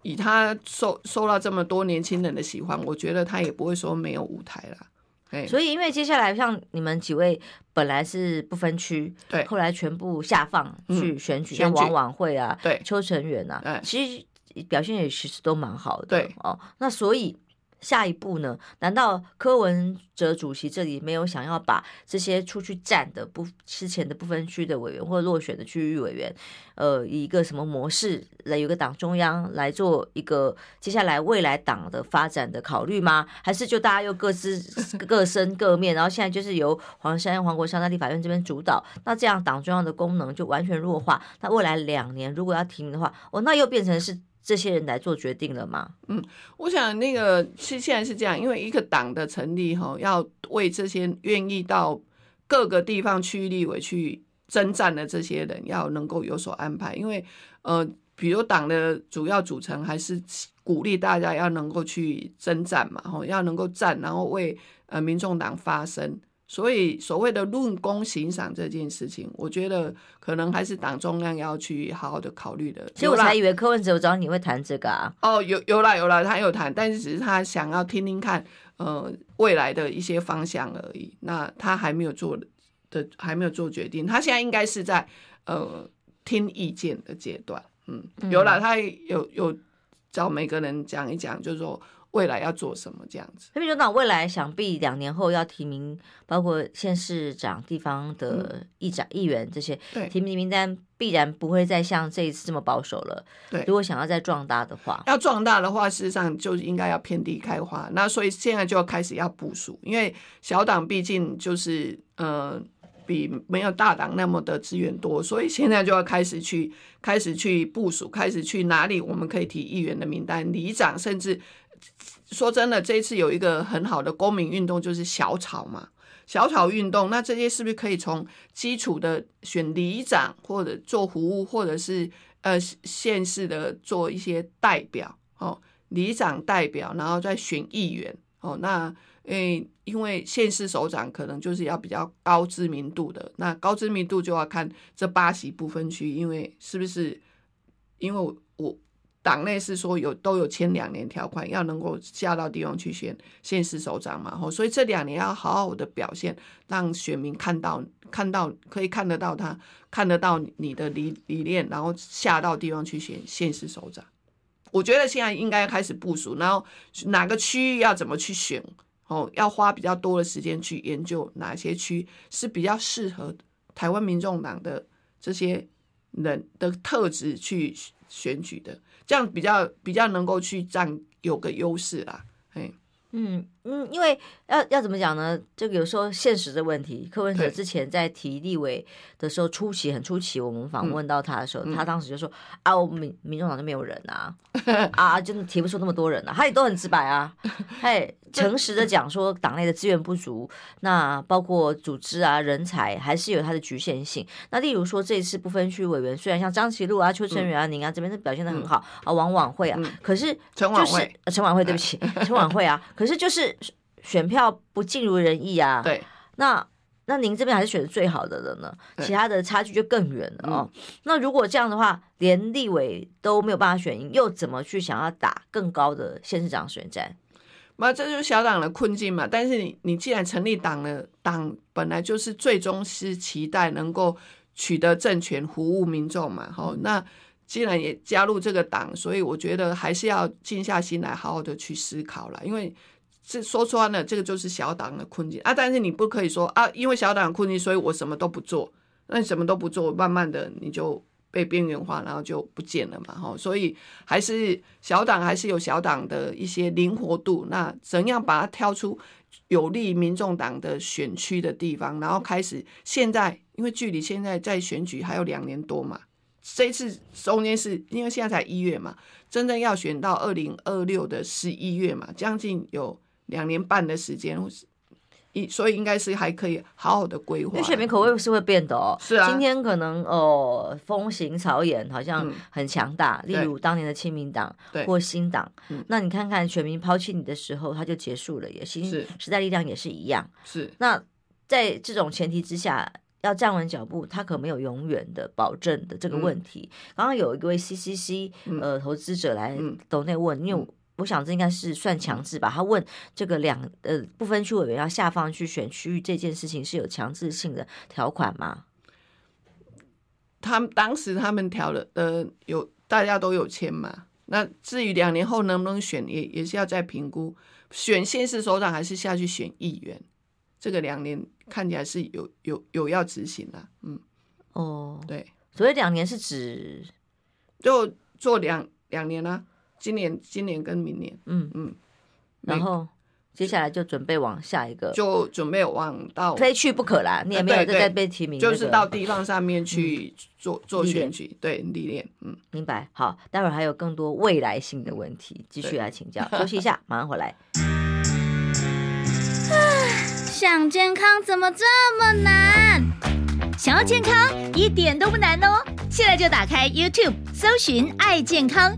以他受受到这么多年轻人的喜欢，我觉得他也不会说没有舞台了。所以因为接下来像你们几位本来是不分区，对，后来全部下放去选举，嗯、像王婉慧啊，对，邱成远啊，其实表现也其实都蛮好的，对。哦，那所以。下一步呢？难道柯文哲主席这里没有想要把这些出去战的不之前的不分区的委员或者落选的区域委员，呃，以一个什么模式来有个党中央来做一个接下来未来党的发展的考虑吗？还是就大家又各自各身各面，然后现在就是由黄珊黄国昌在立法院这边主导，那这样党中央的功能就完全弱化。那未来两年如果要提名的话，哦，那又变成是。这些人来做决定了吗？嗯，我想那个是现在是这样，因为一个党的成立哈，要为这些愿意到各个地方区域立委去征战的这些人，要能够有所安排。因为呃，比如党的主要组成还是鼓励大家要能够去征战嘛，哈，要能够战，然后为呃民众党发声。所以所谓的论功行赏这件事情，我觉得可能还是党中央要去好好的考虑的。其实我才以为柯文哲我知道你会谈这个啊。哦，有有啦有啦，他有谈，但是只是他想要听听看，呃，未来的一些方向而已。那他还没有做的，还没有做决定。他现在应该是在呃听意见的阶段。嗯，有啦，他有有找每个人讲一讲，就是说。未来要做什么这样子？民众党未来想必两年后要提名，包括县市长、地方的议长、议员这些，对提名名单必然不会再像这一次这么保守了。对，如果想要再壮大的话，要壮大的话，事实上就应该要遍地开花。那所以现在就要开始要部署，因为小党毕竟就是呃。比没有大党那么的资源多，所以现在就要开始去开始去部署，开始去哪里我们可以提议员的名单、里长，甚至说真的，这一次有一个很好的公民运动，就是小草嘛，小草运动。那这些是不是可以从基础的选里长，或者做服务，或者是呃县市的做一些代表哦，里长代表，然后再选议员哦，那。诶，因为县市首长可能就是要比较高知名度的，那高知名度就要看这八席不分区，因为是不是？因为党内是说有都有签两年条款，要能够下到地方去选县市首长嘛，吼，所以这两年要好好的表现，让选民看到看到可以看得到他看得到你的理理念，然后下到地方去选县市首长。我觉得现在应该开始部署，然后哪个区域要怎么去选。哦，要花比较多的时间去研究哪些区是比较适合台湾民众党的这些人的特质去选举的，这样比较比较能够去占有个优势啦，嘿。嗯嗯，因为要要怎么讲呢？这个有时候现实的问题。柯文哲之前在提立委的时候，初期很初期，我们访问到他的时候，嗯、他当时就说：“啊，我们民民众党就没有人啊，啊，真的提不出那么多人啊。”他也都很直白啊，嘿，[LAUGHS] 诚实的讲说党内的资源不足，那包括组织啊、人才还是有它的局限性。那例如说这一次不分区委员，虽然像张其禄啊、邱成元啊、您、嗯、啊这边是表现的很好、嗯、啊，王婉会啊，嗯、可是陈婉慧，陈婉会，对不起，[LAUGHS] 陈婉会啊。可是就是选票不尽如人意啊。对，那那您这边还是选的最好的了呢，其他的差距就更远了哦。嗯、那如果这样的话，连立委都没有办法选赢，又怎么去想要打更高的县市长选战？那这就是小党的困境嘛。但是你你既然成立党了，党本来就是最终是期待能够取得政权，服务民众嘛。好，那。既然也加入这个党，所以我觉得还是要静下心来，好好的去思考了。因为这说穿了，这个就是小党的困境啊。但是你不可以说啊，因为小党困境，所以我什么都不做。那你什么都不做，慢慢的你就被边缘化，然后就不见了嘛。哈，所以还是小党还是有小党的一些灵活度。那怎样把它挑出有利民众党的选区的地方，然后开始现在，因为距离现在在选举还有两年多嘛。这一次中间是因为现在才一月嘛，真正要选到二零二六的十一月嘛，将近有两年半的时间，一所以应该是还可以好好的规划。因为选民口味是会变的哦，是啊，今天可能哦风行草偃好像很强大，嗯、例如当年的亲民党或新党，嗯、那你看看选民抛弃你的时候，他就结束了，也新时代力量也是一样，是。那在这种前提之下。要站稳脚步，他可没有永远的保证的这个问题。刚刚、嗯、有一位 CCC 呃投资者来抖内问，嗯、因为我想这应该是算强制吧。他问这个两呃不分区委员要下放去选区域这件事情是有强制性的条款吗？他们当时他们调了呃有大家都有签嘛。那至于两年后能不能选，也也是要再评估选县市首长还是下去选议员。这个两年看起来是有有有要执行的，嗯，哦，对，所以两年是指就做两两年啊，今年今年跟明年，嗯。嗯，然后接下来就准备往下一个，就准备往到非去不可啦，你也没有再被提名，就是到地方上面去做做选举，对历练，嗯，明白。好，待会儿还有更多未来性的问题继续来请教，[LAUGHS] 休息一下，马上回来。想健康怎么这么难？想要健康一点都不难哦！现在就打开 YouTube，搜寻“爱健康”，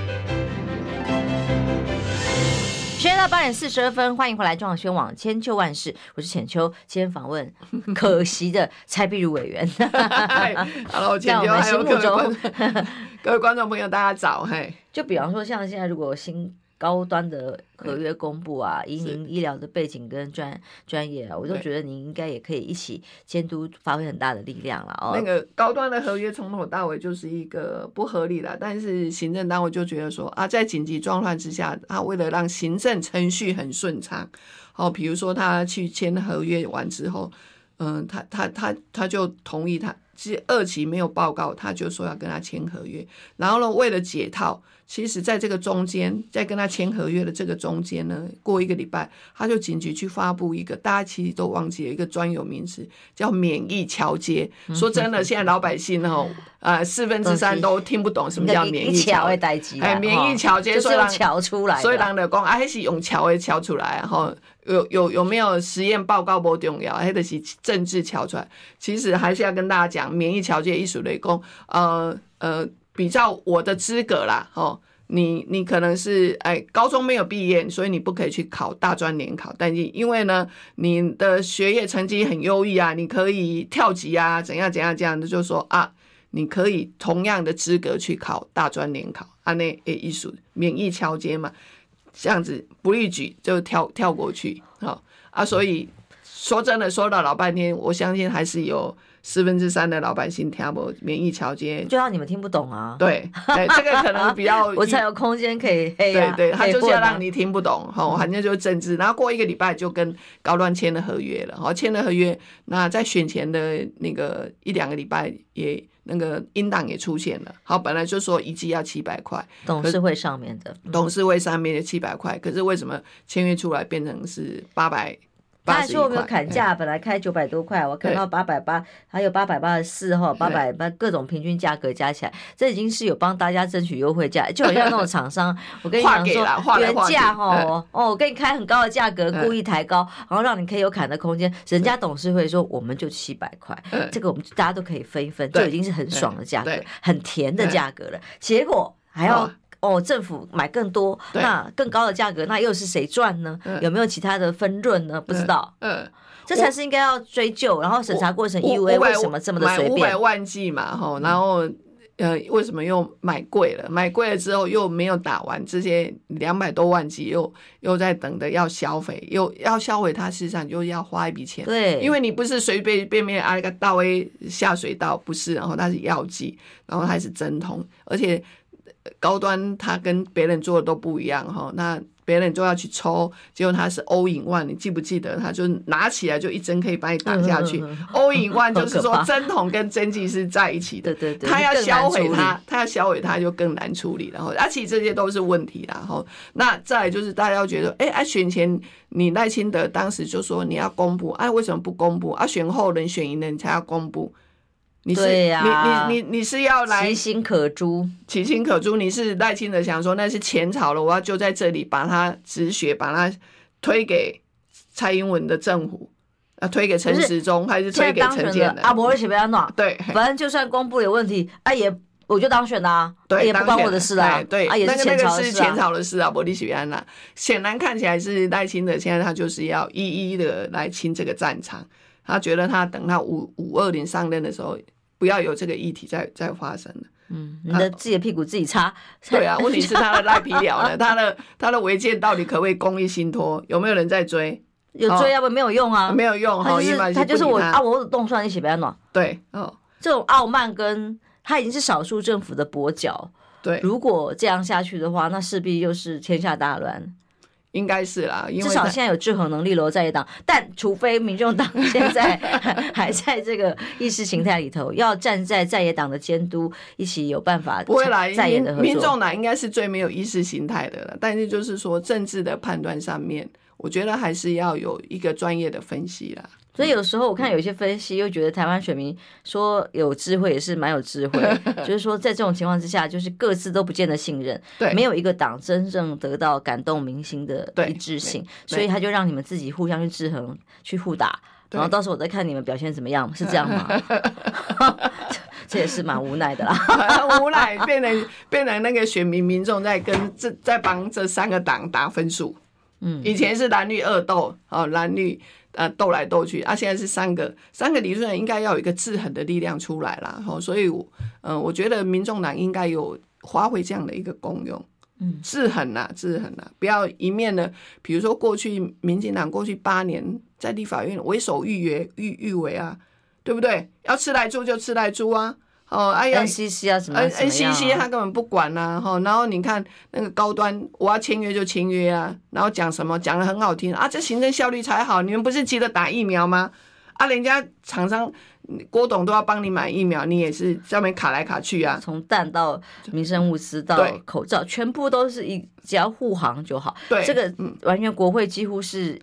时间到八点四十二分，欢迎回来中广宣网千秋万世，我是浅秋。今天访问 [LAUGHS] 可惜的蔡碧如委员。Hello，[LAUGHS] 浅秋，还有 [LAUGHS] 各位观众朋友，大家早。嘿，就比方说，像现在如果新。高端的合约公布啊，以您医疗的背景跟专专业啊，我都觉得您应该也可以一起监督，发挥很大的力量了哦。那个高端的合约从头到尾就是一个不合理的，但是行政单位就觉得说啊，在紧急状况之下，他为了让行政程序很顺畅，哦，比如说他去签合约完之后，嗯，他他他他就同意他，其实二期没有报告，他就说要跟他签合约，然后呢，为了解套。其实，在这个中间，在跟他签合约的这个中间呢，过一个礼拜，他就紧急去发布一个，大家其实都忘记了一个专有名词，叫免疫桥接。说真的，现在老百姓哦，[LAUGHS] 呃，四分之三都听不懂什么叫免疫桥。哎，免疫桥接，所以让桥出来，所以让的讲，还是用桥的桥出来，然后有有有没有实验报告不重要，还得是政治桥出来。其实还是要跟大家讲，免疫桥接艺术雷公，呃呃。比较我的资格啦，哦，你你可能是哎高中没有毕业，所以你不可以去考大专联考，但是因为呢你的学业成绩很优异啊，你可以跳级啊，怎样怎样这样的，就说啊，你可以同样的资格去考大专联考，啊那诶艺术免疫桥接嘛，这样子不利举就跳跳过去，好啊，所以说真的说了老半天，我相信还是有。四分之三的老百姓听不免疫桥接，就让你们听不懂啊。对，对，这个可能比较 [LAUGHS] 我才有空间可以黑、啊。对对，他就是要让你听不懂，哈，反正就是政治。然后过一个礼拜就跟高端签了合约了，好，签了合约，那在选前的那个一两个礼拜也那个音档也出现了。好，本来就说一季要七百块，董事会上面的，董事会上面的七百块，可是为什么签约出来变成是八百？他还说我没有砍价，本来开九百多块，我砍到八百八，还有八百八十四哈，八百八各种平均价格加起来，这已经是有帮大家争取优惠价，就好像那种厂商，我跟你讲说 [LAUGHS] 原价哦哦，我给你开很高的价格，故意抬高，然后让你可以有砍的空间。人家董事会说我们就七百块，这个我们大家都可以分一分，就已经是很爽的价格，很甜的价格了。结果还要。哦，政府买更多，那更高的价格，那又是谁赚呢？有没有其他的分润呢？不知道。嗯，这才是应该要追究。然后审查过程，EUA 为什么这么的随便？五百万剂嘛，哈，然后呃，为什么又买贵了？买贵了之后又没有打完，这些两百多万剂又又在等着要销毁，又要销毁它，事实上又要花一笔钱。对，因为你不是随便便便啊一个到位下水道，不是，然后它是药剂，然后它是针筒，而且。高端他跟别人做的都不一样哈，那别人就要去抽，结果他是 all in one，你记不记得？他就拿起来就一针可以把你打下去。all in one 就是说针筒跟针剂是在一起的，对对对，他要销毁它，他要销毁它就更难处理，然后而且这些都是问题啦。然后那再来就是大家要觉得，哎、欸，啊选前你赖清德当时就说你要公布，哎、啊、为什么不公布？啊选后人选赢了你才要公布。你是对、啊、你你你你是要来其心可诛，其心可诛。你是赖清德想说那是前朝了，我要就在这里把它止血，把它推给蔡英文的政府，啊，推给陈时中还是推给陈建仁？啊，不会写不要弄。对，反正就算公布有问题，啊也我就当选啦、啊，对，也不关我的事啊。对，啊也是前朝的事、啊、那个那个是前朝的事啊，伯利写安啦。显然看起来是赖清德现在他就是要一一的来清这个战场。他觉得他等他五五二零上任的时候，不要有这个议题再再发生了。嗯，你的自己的屁股自己擦。[LAUGHS] 对啊，问题是他的赖皮了呢，[LAUGHS] 他的他的违建到底可不可以公益信托？有没有人在追？有追，要不然没有用啊，没有用。他就是他就是我啊，我动算一起不要暖。对，哦，这种傲慢跟他已经是少数政府的跛脚。对，如果这样下去的话，那势必又是天下大乱。应该是啦，因为至少现在有制衡能力了，在野党。但除非民众党 [LAUGHS] 现在 [LAUGHS] 还在这个意识形态里头，要站在在野党的监督，一起有办法不会来在野的合作。民众党应该是最没有意识形态的了，但是就是说政治的判断上面，我觉得还是要有一个专业的分析啦。所以有时候我看有一些分析，又觉得台湾选民说有智慧也是蛮有智慧，[LAUGHS] 就是说在这种情况之下，就是各自都不见得信任，对，没有一个党真正得到感动民心的一致性，所以他就让你们自己互相去制衡、去互打，然后到时候我再看你们表现怎么样，是这样吗？[LAUGHS] 这也是蛮无奈的啦，[LAUGHS] 无奈变成变成那个选民民众在跟这在帮这三个党打分数，嗯，以前是蓝绿二斗，哦，蓝绿。呃，斗来斗去啊！现在是三个，三个理论应该要有一个制衡的力量出来啦。吼，所以，嗯、呃，我觉得民众党应该有发挥这样的一个功用，嗯，制衡呐，制衡呐，不要一面呢，比如说过去民进党过去八年在立法院为所欲约，欲欲为啊，对不对？要吃来猪就吃来猪啊。哦，哎呀，NCC 啊，什么？NCC 他根本不管呐、啊，哈。然后你看那个高端，我要签约就签约啊。然后讲什么讲的很好听啊，这行政效率才好。你们不是急着打疫苗吗？啊，人家厂商郭董都要帮你买疫苗，你也是上面卡来卡去啊。从蛋到民生物资到口罩，全部都是一只要护航就好。对，这个完全国会几乎是。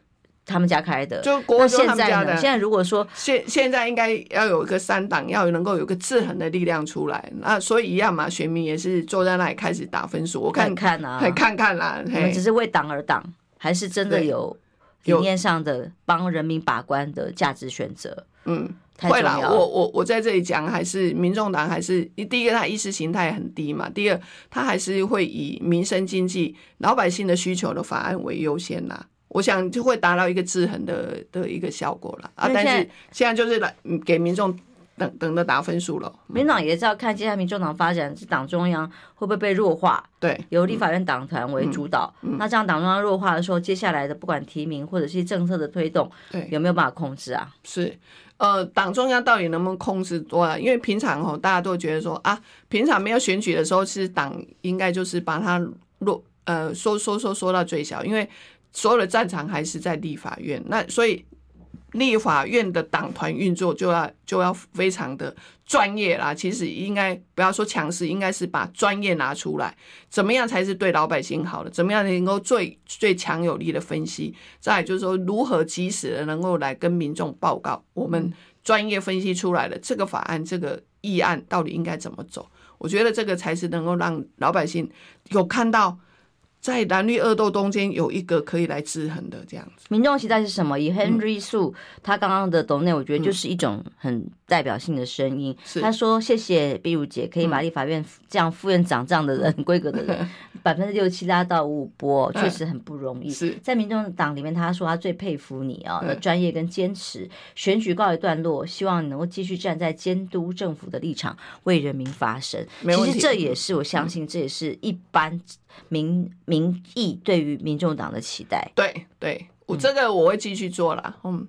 他们家开的，就国会他们家的。现在如果说现现在应该要有一个三党，要能够有个制衡的力量出来。那所以一样嘛，选民也是坐在那里开始打分数。我看看啊，看看啦，我们只是为党而党，还是真的有理念上的帮人民把关的价值选择？嗯，会啦。我我我在这里讲，还是民众党还是第一个，他意识形态很低嘛。第二，他还是会以民生经济、老百姓的需求的法案为优先啦。我想就会达到一个制衡的的一个效果了啊！但是现在就是来给民众等等着打分数了。民党也是要看接下来民众党发展，是党中央会不会被弱化？对，由立法院党团为主导。嗯嗯、那这样党中央弱化的时候，接下来的不管提名或者是政策的推动，对，有没有办法控制啊？是，呃，党中央到底能不能控制多了？因为平常哦，大家都觉得说啊，平常没有选举的时候，其实党应该就是把它弱呃缩缩缩缩到最小，因为。所有的战场还是在立法院，那所以立法院的党团运作就要就要非常的专业啦。其实应该不要说强势，应该是把专业拿出来，怎么样才是对老百姓好的？怎么样能够最最强有力的分析？再就是说，如何及时的能够来跟民众报告我们专业分析出来的这个法案、这个议案到底应该怎么走？我觉得这个才是能够让老百姓有看到。在蓝绿恶斗中间有一个可以来制衡的这样子。民众期待是什么？以 Henry Su、嗯、他刚刚的抖内，我觉得就是一种很代表性的声音。嗯、他说：“谢谢碧如姐，可以玛丽法院这样副院长这样的人规格的人，[LAUGHS] 百分之六七拉到五五波，确实很不容易。是在民众党里面，他说他最佩服你啊的专业跟坚持。选举告一段落，希望你能够继续站在监督政府的立场，为人民发声。其实这也是我相信，这也是一般。”民民意对于民众党的期待，对对，我这个我会继续做了，嗯，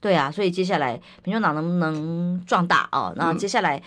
对啊，所以接下来民众党能不能壮大哦？那接下来，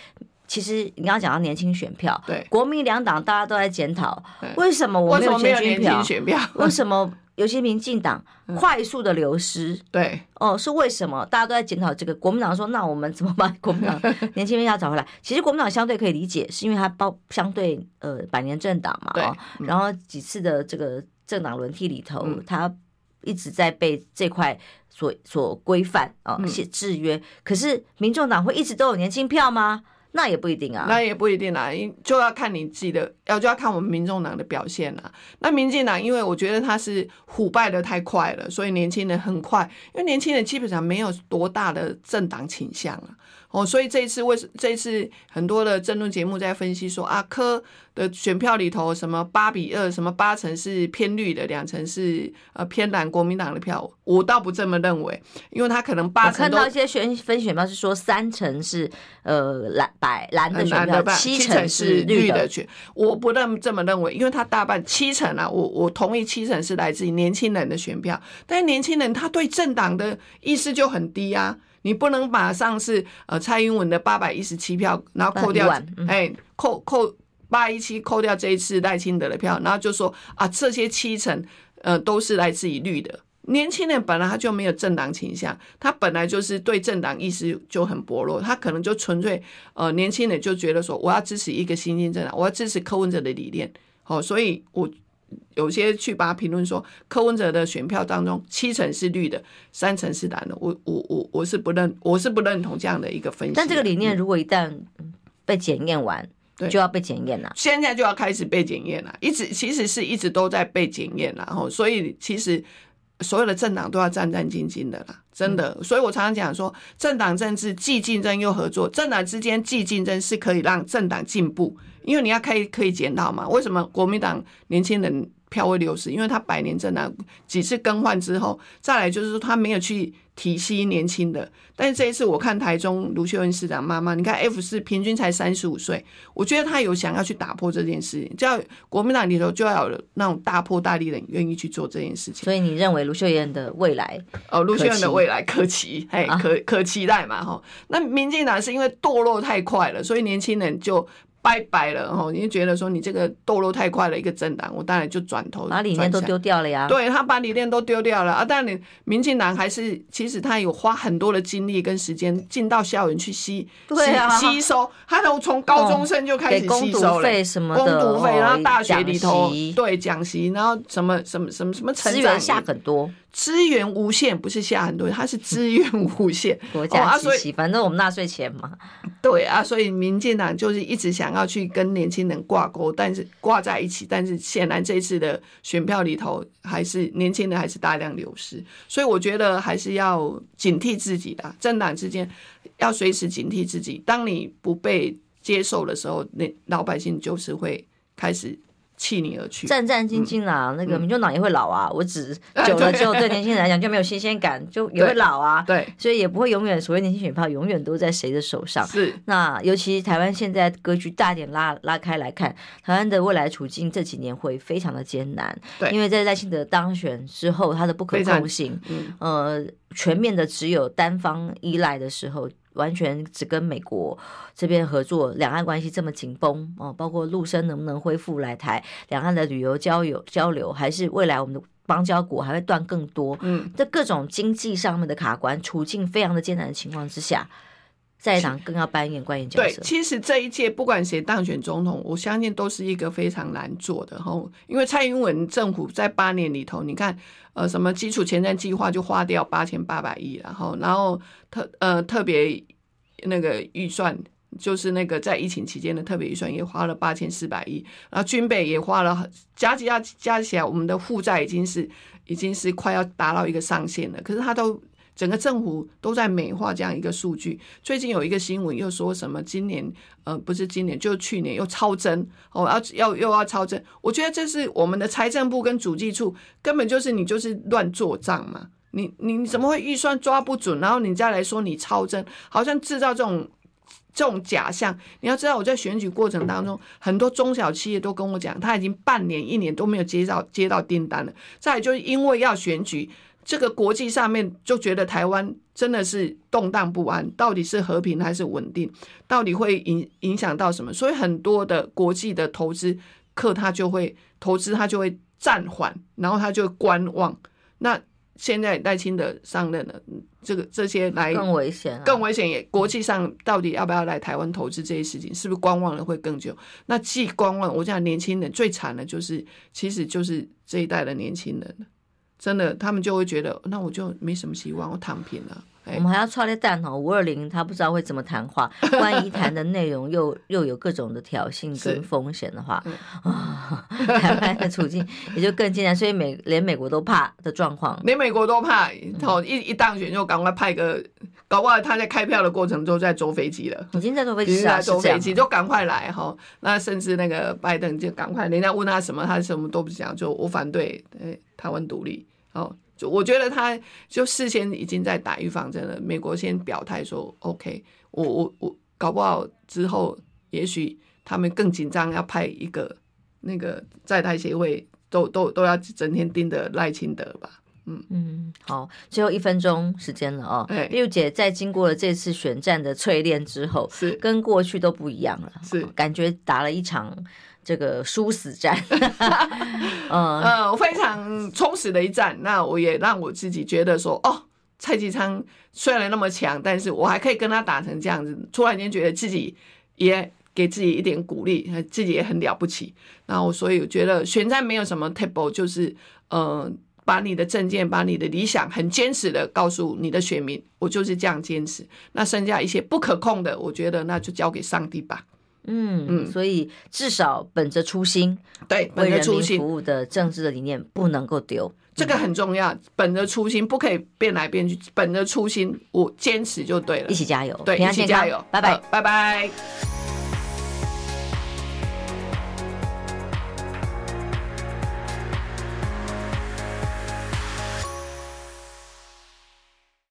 其实你刚刚讲到年轻选票，对，国民两党大家都在检讨，为什么我没有年轻选票？为什么？有些民进党快速的流失，嗯、对哦，是为什么？大家都在检讨这个。国民党说：“那我们怎么把？”国民党 [LAUGHS] 年轻人要找回来。其实国民党相对可以理解，是因为它包相对呃百年政党嘛，哦，嗯、然后几次的这个政党轮替里头，它、嗯、一直在被这块所所规范啊，一些制约。可是民众党会一直都有年轻票吗？那也不一定啊，那也不一定啊，就要看你自己的，要就要看我们民众党的表现啊。那民进党，因为我觉得他是腐败的太快了，所以年轻人很快，因为年轻人基本上没有多大的政党倾向啊。哦，所以这一次为这一次很多的政论节目在分析说啊，柯的选票里头什么八比二，什么八成是偏绿的，两成是呃偏蓝国民党的票，我倒不这么认为，因为他可能八成。我看到一些选分选票是说三成是呃蓝白蓝的选票，七成是绿的选，我不这么这么认为，因为他大半七成啊，我我同意七成是来自于年轻人的选票，但是年轻人他对政党的意识就很低啊。你不能把上次呃蔡英文的八百一十七票，然后扣掉，哎、扣扣八一七扣掉这一次赖清德的票，然后就说啊这些七成呃都是来自于绿的。年轻人本来他就没有政党倾向，他本来就是对政党意识就很薄弱，他可能就纯粹呃年轻人就觉得说我要支持一个新兴政党，我要支持柯文哲的理念，哦，所以我有些去把它评论说，柯文哲的选票当中七成是绿的，三成是蓝的。我我我我是不认，我是不认同这样的一个分析。但这个理念如果一旦被检验完，对，就要被检验了。现在就要开始被检验了，一直其实是一直都在被检验，然后所以其实。所有的政党都要战战兢兢的啦，真的。所以我常常讲说，政党政治既竞争又合作，政党之间既竞争是可以让政党进步，因为你要可以可以检讨嘛。为什么国民党年轻人票会流失？因为他百年政党几次更换之后，再来就是说他没有去。体系年轻的，但是这一次我看台中卢秀燕市长妈妈，你看 F 四平均才三十五岁，我觉得他有想要去打破这件事情，叫国民党里头就要有那种大破大立的人愿意去做这件事情。所以你认为卢秀燕的未来哦，卢秀燕的未来可期，哎，可可期待嘛哈？那民进党是因为堕落太快了，所以年轻人就。拜拜了哈，你就觉得说你这个堕落太快了，一个政党，我当然就转头把理念都丢掉了呀。对，他把理念都丢掉了。啊，但你民进党还是其实他有花很多的精力跟时间进到校园去吸，对啊，吸收，他都从高中生就开始吸收了，什么的，工读费，然后大学里头对讲习，然后什么什么什么什么资源下很多。资源无限，不是下很多，它是资源无限。[LAUGHS] 国家机器，反正我们纳税钱嘛。对啊，所以民进党就是一直想要去跟年轻人挂钩，但是挂在一起，但是显然这次的选票里头，还是年轻人还是大量流失。所以我觉得还是要警惕自己的政党之间，要随时警惕自己。当你不被接受的时候，那老百姓就是会开始。弃你而去，战战兢兢啦。嗯、那个民众党也会老啊，嗯、[LAUGHS] 我只久了之后，对年轻人来讲就没有新鲜感，就也会老啊。[LAUGHS] 对，所以也不会永远所谓年轻选票永远都在谁的手上。是。那尤其台湾现在格局大点拉拉开来看，台湾的未来处境这几年会非常的艰难。对。因为在赖清德当选之后，他的不可控性，嗯、呃，全面的只有单方依赖的时候。完全只跟美国这边合作，两岸关系这么紧绷哦，包括陆生能不能恢复来台，两岸的旅游交友交流，还是未来我们的邦交国还会断更多？嗯，在各种经济上面的卡关，处境非常的艰难的情况之下，在野党更要扮演关键角色。对，其实这一届不管谁当选总统，我相信都是一个非常难做的哈，因为蔡英文政府在八年里头，你看。呃，什么基础前瞻计划就花掉八千八百亿，然后，然后特呃特别那个预算，就是那个在疫情期间的特别预算也花了八千四百亿，然后军备也花了，加起加加起来，我们的负债已经是已经是快要达到一个上限了，可是他都。整个政府都在美化这样一个数据。最近有一个新闻又说什么，今年呃不是今年，就是去年又超增哦，要要又要超增。我觉得这是我们的财政部跟主计处根本就是你就是乱做账嘛。你你怎么会预算抓不准，然后你再来说你超增，好像制造这种这种假象。你要知道我在选举过程当中，很多中小企业都跟我讲，他已经半年一年都没有接到接到订单了。再就是因为要选举。这个国际上面就觉得台湾真的是动荡不安，到底是和平还是稳定？到底会影影响到什么？所以很多的国际的投资客他就会投资，他就会暂缓，然后他就会观望。那现在赖清德上任了，这个这些来更危险，啊，更危险也国际上到底要不要来台湾投资这些事情，是不是观望了会更久？那既观望，我讲年轻人最惨的就是，其实就是这一代的年轻人。真的，他们就会觉得，那我就没什么希望，我躺平了。我们还要操练蛋哦，五二零他不知道会怎么谈话，[LAUGHS] 万一谈的内容又又有各种的挑衅跟风险的话，啊，台湾的处境也就更艰难。所以美连美国都怕的状况，[LAUGHS] 连美国都怕，好一一当选就赶快派个，搞不好他在开票的过程中在坐飞机了，已经在坐飞机，在坐飞机就赶快来哈。那甚至那个拜登就赶快，人家问他什么，他什么都不讲，就我反对台湾独立哦。就我觉得他就事先已经在打预防针了。美国先表态说 OK，我我我搞不好之后也许他们更紧张，要派一个那个在台协会都都都要整天盯着赖清德吧。嗯嗯，好，最后一分钟时间了哦。哎，六姐在经过了这次选战的淬炼之后，是跟过去都不一样了，是感觉打了一场。这个殊死战，[LAUGHS] 嗯呃，非常充实的一战。那我也让我自己觉得说，哦，蔡其昌虽然那么强，但是我还可以跟他打成这样子。突然间觉得自己也给自己一点鼓励，自己也很了不起。然后所以我觉得选战没有什么 table，就是呃。把你的政见，把你的理想，很坚持的告诉你的选民，我就是这样坚持。那剩下一些不可控的，我觉得那就交给上帝吧。嗯嗯，所以至少本着初心，对，本着初心服务的政治的理念不能够丢，这个很重要。本着初心，不可以变来变去。本着初心，我坚持就对了。一起加油，对，一起加油，拜拜，拜拜。